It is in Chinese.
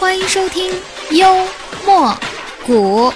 欢迎收听幽默谷